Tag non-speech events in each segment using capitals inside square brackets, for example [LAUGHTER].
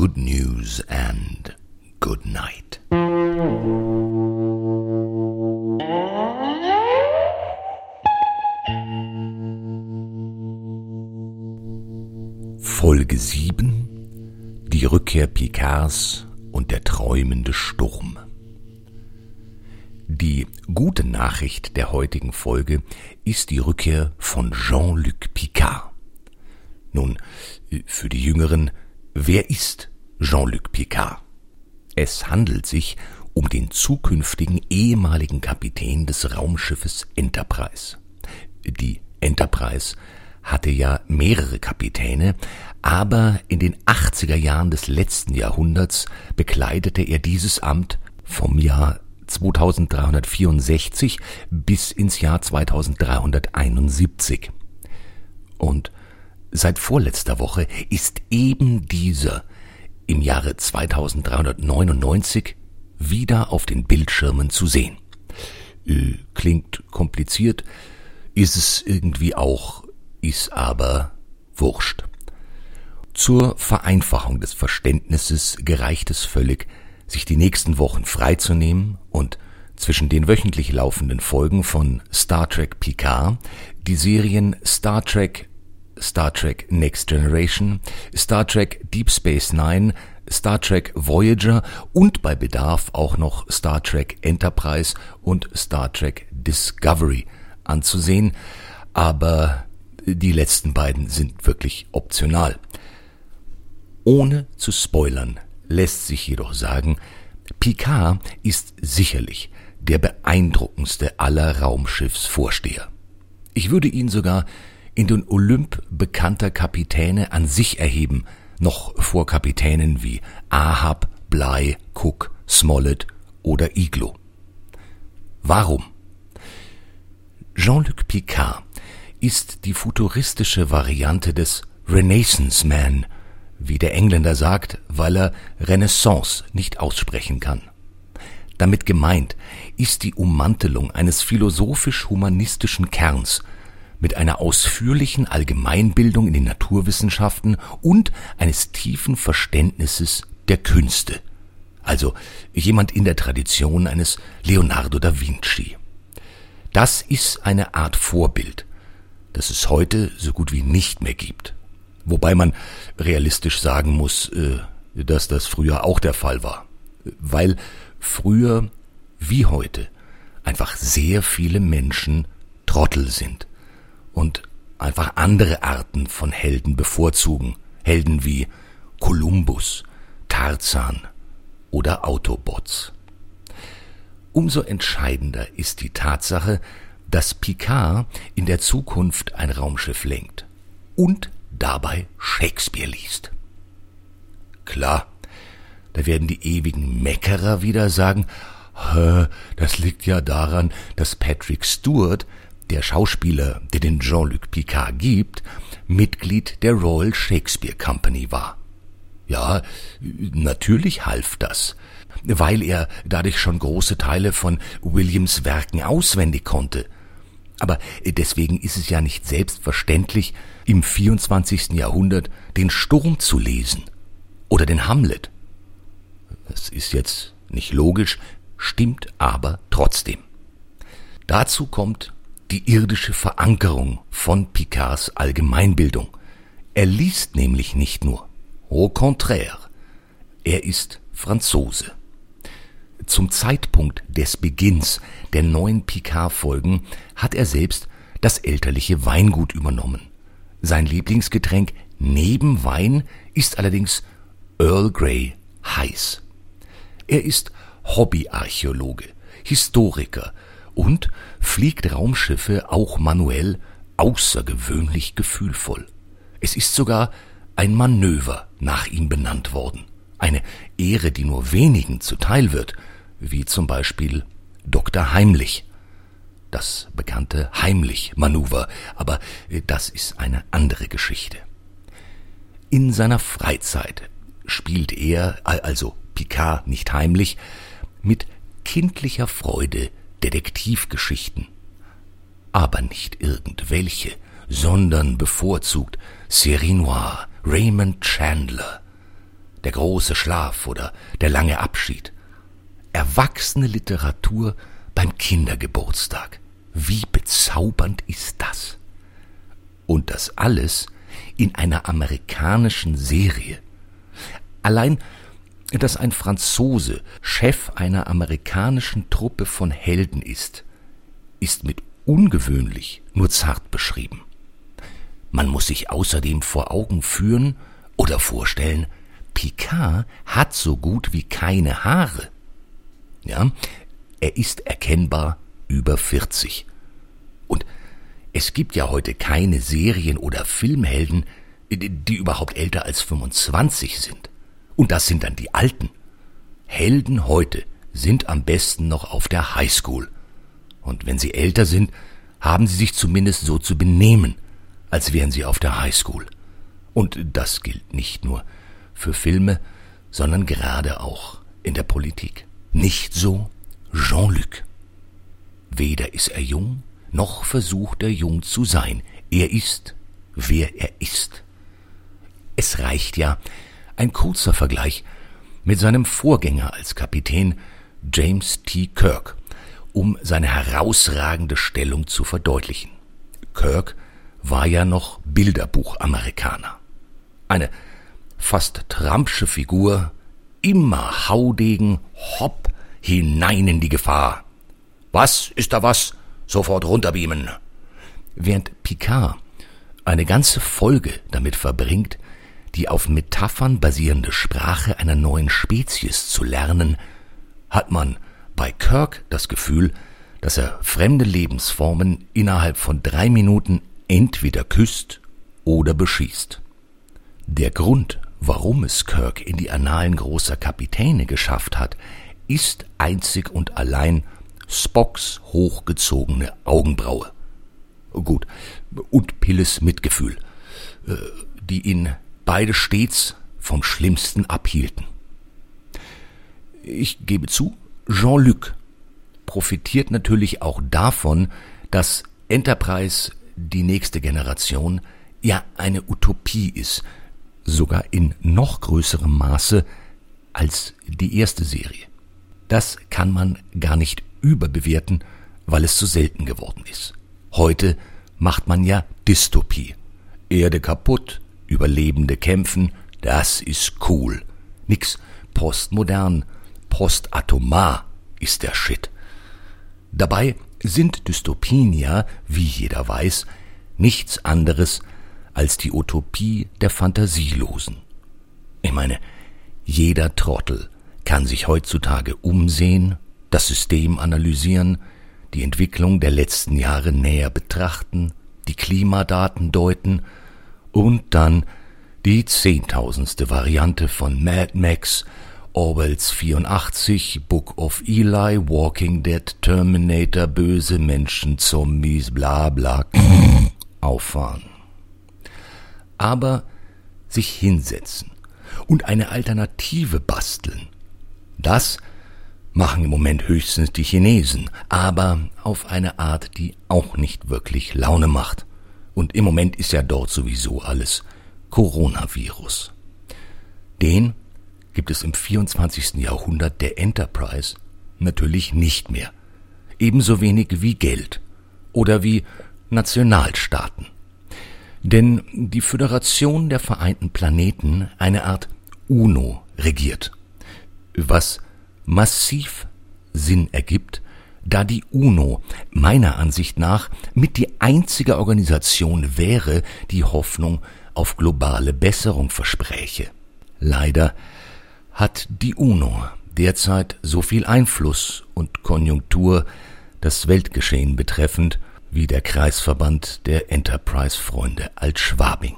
good news and good night. Folge 7 Die Rückkehr Picards und der träumende Sturm. Die gute Nachricht der heutigen Folge ist die Rückkehr von Jean-Luc Picard. Nun, für die Jüngeren, wer ist Jean-Luc Picard? Es handelt sich um den zukünftigen ehemaligen Kapitän des Raumschiffes Enterprise. Die Enterprise hatte ja mehrere Kapitäne, aber in den 80er Jahren des letzten Jahrhunderts bekleidete er dieses Amt vom Jahr 2364 bis ins Jahr 2371. Und seit vorletzter Woche ist eben dieser im Jahre 2399 wieder auf den Bildschirmen zu sehen. Äh, klingt kompliziert, ist es irgendwie auch, ist aber wurscht. Zur Vereinfachung des Verständnisses gereicht es völlig, sich die nächsten Wochen freizunehmen und zwischen den wöchentlich laufenden Folgen von Star Trek Picard die Serien Star Trek Star Trek Next Generation, Star Trek Deep Space Nine, Star Trek Voyager und bei Bedarf auch noch Star Trek Enterprise und Star Trek Discovery anzusehen, aber die letzten beiden sind wirklich optional. Ohne zu spoilern lässt sich jedoch sagen, Picard ist sicherlich der beeindruckendste aller Raumschiffsvorsteher. Ich würde ihn sogar in den Olymp bekannter Kapitäne an sich erheben, noch vor Kapitänen wie Ahab, Bly, Cook, Smollett oder Iglo. Warum? Jean-Luc Picard ist die futuristische Variante des Renaissance Man, wie der Engländer sagt, weil er Renaissance nicht aussprechen kann. Damit gemeint ist die Ummantelung eines philosophisch-humanistischen Kerns mit einer ausführlichen Allgemeinbildung in den Naturwissenschaften und eines tiefen Verständnisses der Künste. Also jemand in der Tradition eines Leonardo da Vinci. Das ist eine Art Vorbild, das es heute so gut wie nicht mehr gibt. Wobei man realistisch sagen muss, äh, dass das früher auch der Fall war. Weil früher wie heute einfach sehr viele Menschen Trottel sind und einfach andere Arten von Helden bevorzugen. Helden wie Kolumbus, Tarzan oder Autobots. Umso entscheidender ist die Tatsache, dass Picard in der Zukunft ein Raumschiff lenkt und dabei Shakespeare liest. Klar, da werden die ewigen Meckerer wieder sagen, das liegt ja daran, dass Patrick Stewart, der Schauspieler, der den Jean-Luc Picard gibt, Mitglied der Royal Shakespeare Company war. Ja, natürlich half das, weil er dadurch schon große Teile von Williams Werken auswendig konnte – aber deswegen ist es ja nicht selbstverständlich, im 24. Jahrhundert den Sturm zu lesen oder den Hamlet. Das ist jetzt nicht logisch, stimmt aber trotzdem. Dazu kommt die irdische Verankerung von Picards Allgemeinbildung. Er liest nämlich nicht nur. Au contraire. Er ist Franzose. Zum Zeitpunkt des Beginns der neuen Picard-Folgen hat er selbst das elterliche Weingut übernommen. Sein Lieblingsgetränk neben Wein ist allerdings Earl Grey heiß. Er ist Hobbyarchäologe, Historiker und fliegt Raumschiffe auch manuell außergewöhnlich gefühlvoll. Es ist sogar ein Manöver nach ihm benannt worden. Eine Ehre, die nur wenigen zuteil wird, wie zum Beispiel Dr. Heimlich. Das bekannte Heimlich-Manöver, aber äh, das ist eine andere Geschichte. In seiner Freizeit spielt er, also Picard nicht heimlich, mit kindlicher Freude Detektivgeschichten. Aber nicht irgendwelche, sondern bevorzugt Série Noire, Raymond Chandler. der große Schlaf oder der lange Abschied. Erwachsene Literatur beim Kindergeburtstag. Wie bezaubernd ist das? Und das alles in einer amerikanischen Serie. Allein, dass ein Franzose Chef einer amerikanischen Truppe von Helden ist, ist mit ungewöhnlich nur zart beschrieben. Man muss sich außerdem vor Augen führen oder vorstellen, Picard hat so gut wie keine Haare. Ja, er ist erkennbar über 40. Und es gibt ja heute keine Serien- oder Filmhelden, die überhaupt älter als 25 sind. Und das sind dann die Alten. Helden heute sind am besten noch auf der Highschool. Und wenn sie älter sind, haben sie sich zumindest so zu benehmen, als wären sie auf der Highschool. Und das gilt nicht nur für Filme, sondern gerade auch in der Politik. Nicht so Jean-Luc. Weder ist er jung, noch versucht er jung zu sein. Er ist, wer er ist. Es reicht ja ein kurzer Vergleich mit seinem Vorgänger als Kapitän James T. Kirk, um seine herausragende Stellung zu verdeutlichen. Kirk war ja noch Bilderbuch-Amerikaner. Eine fast Trumpsche Figur, immer Haudegen, hopp, hinein in die Gefahr. Was, ist da was? Sofort runterbeamen. Während Picard eine ganze Folge damit verbringt, die auf Metaphern basierende Sprache einer neuen Spezies zu lernen, hat man bei Kirk das Gefühl, dass er fremde Lebensformen innerhalb von drei Minuten entweder küsst oder beschießt. Der Grund, warum es Kirk in die Annalen großer Kapitäne geschafft hat, ist einzig und allein Spocks hochgezogene Augenbraue. Gut, und Pilles Mitgefühl, äh, die ihn beide stets vom Schlimmsten abhielten. Ich gebe zu, Jean-Luc profitiert natürlich auch davon, dass Enterprise die nächste Generation ja eine Utopie ist, sogar in noch größerem Maße als die erste Serie. Das kann man gar nicht überbewerten, weil es so selten geworden ist. Heute macht man ja Dystopie. Erde kaputt, Überlebende kämpfen, das ist cool. Nix postmodern, postatomar ist der Shit. Dabei sind Dystopien ja, wie jeder weiß, nichts anderes als die Utopie der Fantasielosen. Ich meine, jeder Trottel kann sich heutzutage umsehen, das System analysieren, die Entwicklung der letzten Jahre näher betrachten, die Klimadaten deuten und dann die zehntausendste Variante von Mad Max, Orwells 84, Book of Eli, Walking Dead, Terminator, böse Menschen, Zombies, bla bla [CLEARS THROAT] auffahren. Aber sich hinsetzen und eine Alternative basteln, das machen im Moment höchstens die Chinesen, aber auf eine Art, die auch nicht wirklich Laune macht. Und im Moment ist ja dort sowieso alles Coronavirus. Den gibt es im 24. Jahrhundert der Enterprise natürlich nicht mehr. Ebenso wenig wie Geld oder wie Nationalstaaten. Denn die Föderation der Vereinten Planeten eine Art UNO regiert, was massiv Sinn ergibt, da die UNO meiner Ansicht nach mit die einzige Organisation wäre, die Hoffnung auf globale Besserung verspräche. Leider hat die UNO derzeit so viel Einfluss und Konjunktur das Weltgeschehen betreffend wie der Kreisverband der Enterprise-Freunde als Schwabing.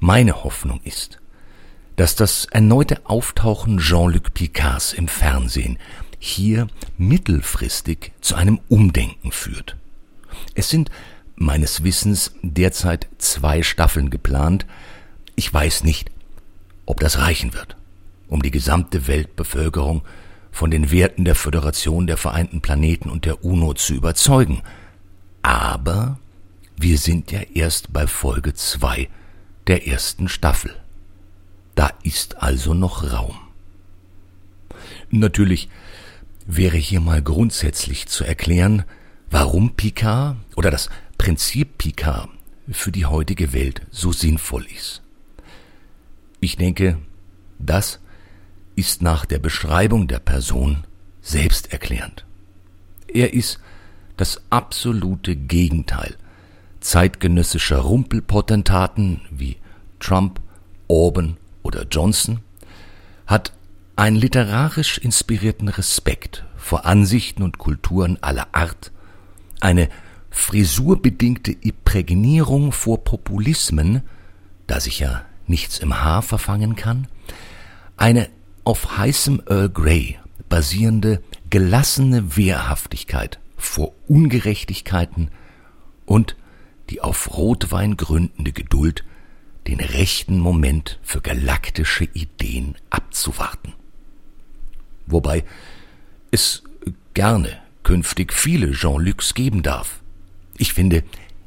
Meine Hoffnung ist, dass das erneute Auftauchen Jean-Luc Picards im Fernsehen hier mittelfristig zu einem Umdenken führt. Es sind meines Wissens derzeit zwei Staffeln geplant. Ich weiß nicht, ob das reichen wird, um die gesamte Weltbevölkerung von den Werten der Föderation der Vereinten Planeten und der UNO zu überzeugen. Aber wir sind ja erst bei Folge zwei der ersten Staffel. Da ist also noch Raum. Natürlich wäre hier mal grundsätzlich zu erklären, warum Picard oder das Prinzip Picard für die heutige Welt so sinnvoll ist. Ich denke, das ist nach der Beschreibung der Person selbsterklärend. Er ist das absolute Gegenteil zeitgenössischer Rumpelpotentaten wie Trump, Orban oder Johnson, hat einen literarisch inspirierten Respekt vor Ansichten und Kulturen aller Art, eine frisurbedingte Imprägnierung vor Populismen, da sich ja nichts im Haar verfangen kann, eine auf heißem Earl Grey basierende gelassene Wehrhaftigkeit vor Ungerechtigkeiten und die auf Rotwein gründende Geduld, den rechten Moment für galaktische Ideen abzuwarten. Wobei es gerne künftig viele Jean-Lucs geben darf. Ich finde,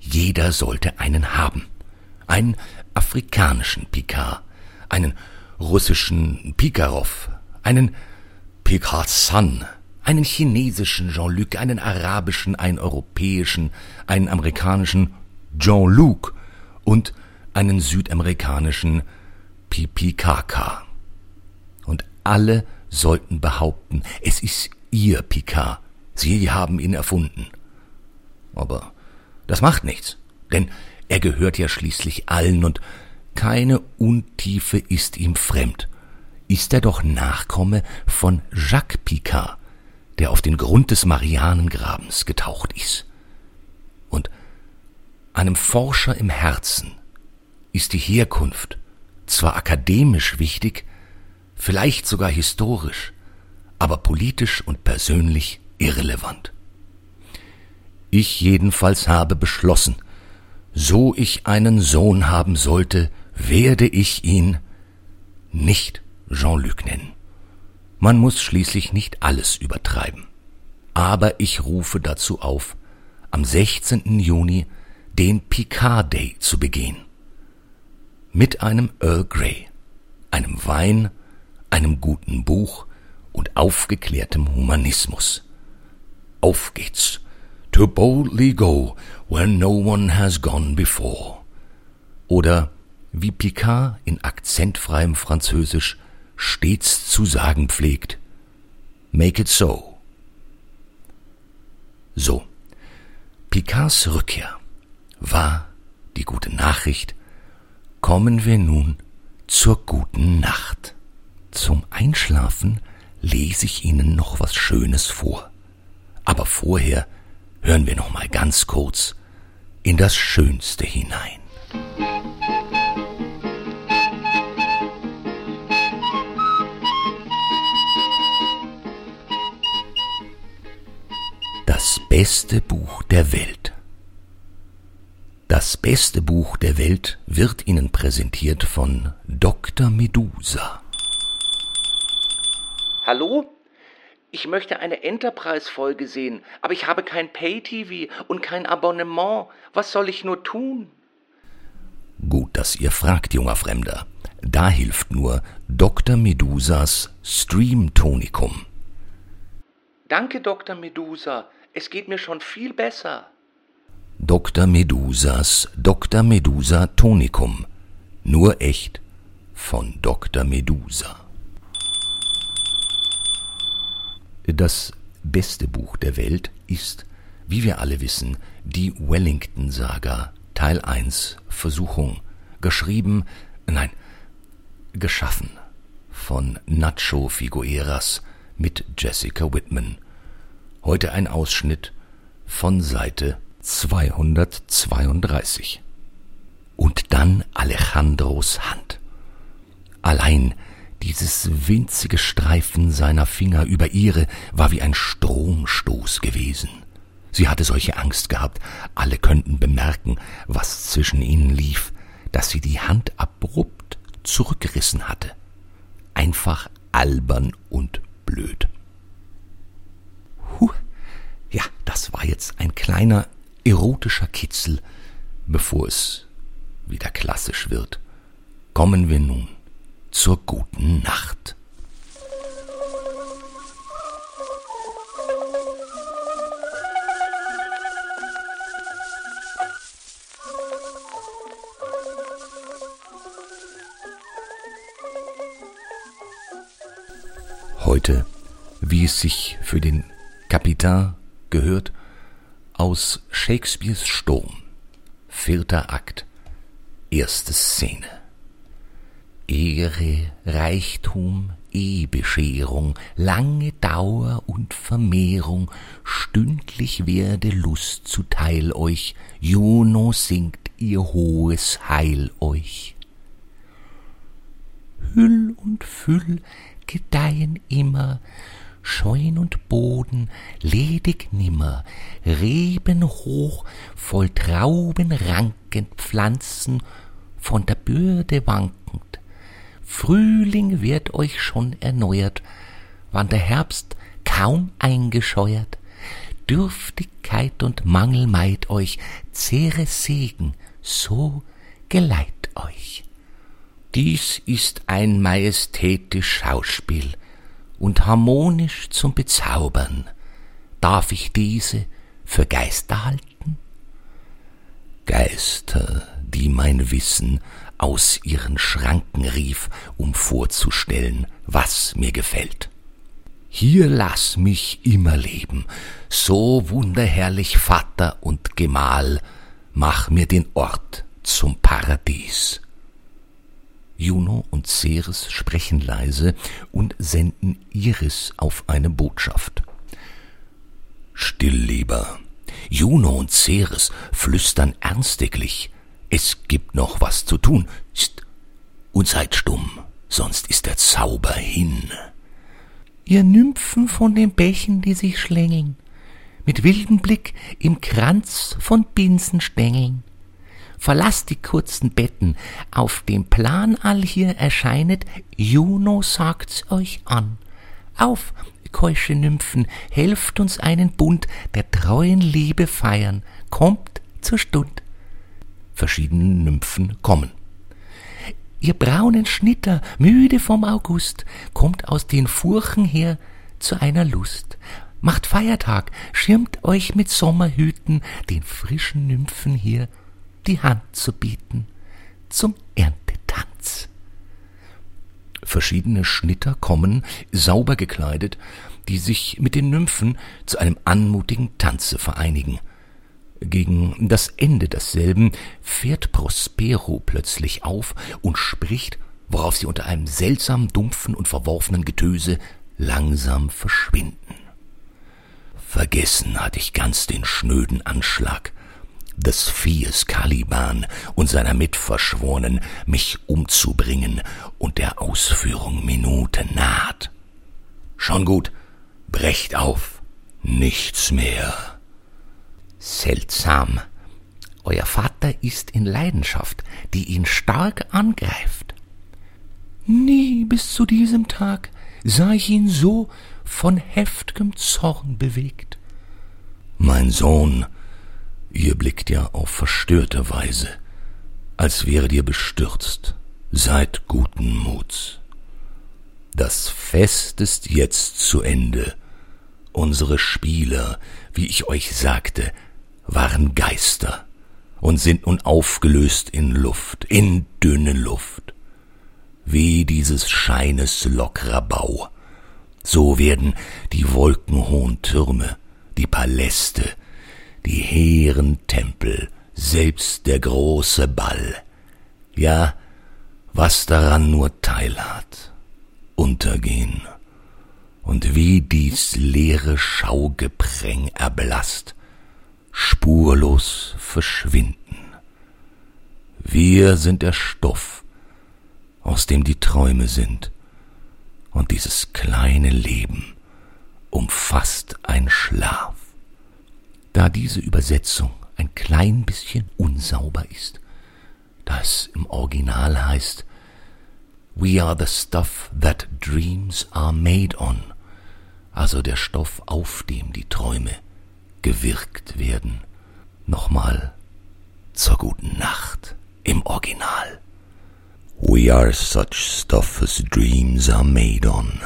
jeder sollte einen haben. Einen afrikanischen Picard, einen russischen Pikarov, einen Picard Sun, einen chinesischen Jean-Luc, einen arabischen, einen europäischen, einen amerikanischen Jean-Luc und einen südamerikanischen PPKK. Und alle sollten behaupten, es ist ihr Picard. Sie haben ihn erfunden. Aber das macht nichts, denn er gehört ja schließlich allen und keine Untiefe ist ihm fremd. Ist er doch Nachkomme von Jacques Picard, der auf den Grund des Marianengrabens getaucht ist. Und einem Forscher im Herzen ist die Herkunft zwar akademisch wichtig, vielleicht sogar historisch, aber politisch und persönlich irrelevant. Ich jedenfalls habe beschlossen, so ich einen Sohn haben sollte, werde ich ihn nicht Jean-Luc nennen. Man muss schließlich nicht alles übertreiben. Aber ich rufe dazu auf, am 16. Juni den Picard Day zu begehen. Mit einem Earl Grey, einem Wein, einem guten Buch und aufgeklärtem Humanismus. Auf geht's. To boldly go where no one has gone before. Oder wie Picard in akzentfreiem Französisch stets zu sagen pflegt. Make it so. So, Picards Rückkehr war die gute Nachricht, kommen wir nun zur guten Nacht. Zum Einschlafen lese ich Ihnen noch was Schönes vor. Aber vorher hören wir noch mal ganz kurz in das Schönste hinein. Das beste Buch der Welt. Das beste Buch der Welt wird Ihnen präsentiert von Dr. Medusa. Hallo? Ich möchte eine Enterprise-Folge sehen, aber ich habe kein Pay-TV und kein Abonnement. Was soll ich nur tun? Gut, dass ihr fragt, junger Fremder. Da hilft nur Dr. Medusas Stream-Tonikum. Danke, Dr. Medusa. Es geht mir schon viel besser. Dr. Medusas Dr. Medusa Tonikum. Nur echt von Dr. Medusa. Das beste Buch der Welt ist, wie wir alle wissen, die Wellington-Saga, Teil 1, Versuchung, geschrieben, nein, geschaffen von Nacho Figueras mit Jessica Whitman. Heute ein Ausschnitt von Seite 232. Und dann Alejandros Hand. Allein dieses winzige Streifen seiner Finger über ihre war wie ein Stromstoß gewesen. Sie hatte solche Angst gehabt, alle könnten bemerken, was zwischen ihnen lief, dass sie die Hand abrupt zurückgerissen hatte. Einfach albern und blöd. Huh, ja, das war jetzt ein kleiner erotischer Kitzel, bevor es wieder klassisch wird, kommen wir nun zur guten Nacht. Heute, wie es sich für den Kapitän gehört, aus Shakespeares Sturm, vierter Akt, erste Szene. Ehre, Reichtum, Ehebescherung, lange Dauer und Vermehrung, stündlich werde Lust zuteil euch, Juno singt ihr hohes Heil euch. Hüll und Füll gedeihen immer, Scheun und Boden ledig nimmer, Reben hoch, voll Trauben rankend Pflanzen, von der Bürde wankend. Frühling wird euch schon erneuert, wann der Herbst kaum eingescheuert. Dürftigkeit und Mangel meid euch, zehre Segen, so geleit euch. Dies ist ein majestätisch Schauspiel und harmonisch zum Bezaubern. Darf ich diese für Geister halten? Geister, die mein Wissen aus ihren Schranken rief, um vorzustellen, was mir gefällt. Hier lass mich immer leben, so wunderherrlich Vater und Gemahl, mach mir den Ort zum Paradies. Juno und Ceres sprechen leise und senden Iris auf eine Botschaft. Still, lieber. Juno und Ceres flüstern ernstiglich. Es gibt noch was zu tun. Psst. Und seid stumm, sonst ist der Zauber hin. Ihr Nymphen von den Bächen, die sich schlängeln, mit wildem Blick im Kranz von Binsenstängeln verlasst die kurzen Betten, auf dem Plan all hier erscheinet, Juno sagt's euch an. Auf, keusche Nymphen, helft uns einen Bund der treuen Liebe feiern, kommt zur Stund. Verschiedene Nymphen kommen. Ihr braunen Schnitter, müde vom August, kommt aus den Furchen her zu einer Lust. Macht Feiertag, schirmt euch mit Sommerhüten, den frischen Nymphen hier die Hand zu bieten zum Erntetanz. Verschiedene Schnitter kommen, sauber gekleidet, die sich mit den Nymphen zu einem anmutigen Tanze vereinigen. Gegen das Ende desselben fährt Prospero plötzlich auf und spricht, worauf sie unter einem seltsam dumpfen und verworfenen Getöse langsam verschwinden. Vergessen hatte ich ganz den schnöden Anschlag, des Viehes Caliban und seiner Mitverschworenen, mich umzubringen, und der Ausführung Minute naht. Schon gut, brecht auf, nichts mehr. Seltsam. Euer Vater ist in Leidenschaft, die ihn stark angreift. Nie bis zu diesem Tag sah ich ihn so von heftigem Zorn bewegt. Mein Sohn, Ihr blickt ja auf verstörte Weise, als wäret ihr bestürzt. Seid guten Muts. Das Fest ist jetzt zu Ende. Unsere Spieler, wie ich euch sagte, waren Geister und sind nun aufgelöst in Luft, in dünne Luft. Wie dieses Scheines lockerer Bau, so werden die wolkenhohen Türme, die Paläste, die hehren Tempel, selbst der große Ball, ja, was daran nur teilhat, untergehen, und wie dies leere Schaugepräng erblasst, spurlos verschwinden. Wir sind der Stoff, aus dem die Träume sind, und dieses kleine Leben umfasst ein Schlaf. Da diese Übersetzung ein klein bisschen unsauber ist, da es im Original heißt We are the stuff that dreams are made on, also der Stoff, auf dem die Träume gewirkt werden. Nochmal zur guten Nacht im Original. We are such stuff as dreams are made on,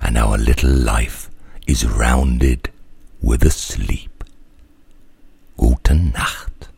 and our little life is rounded with a sleep. Gute Nacht.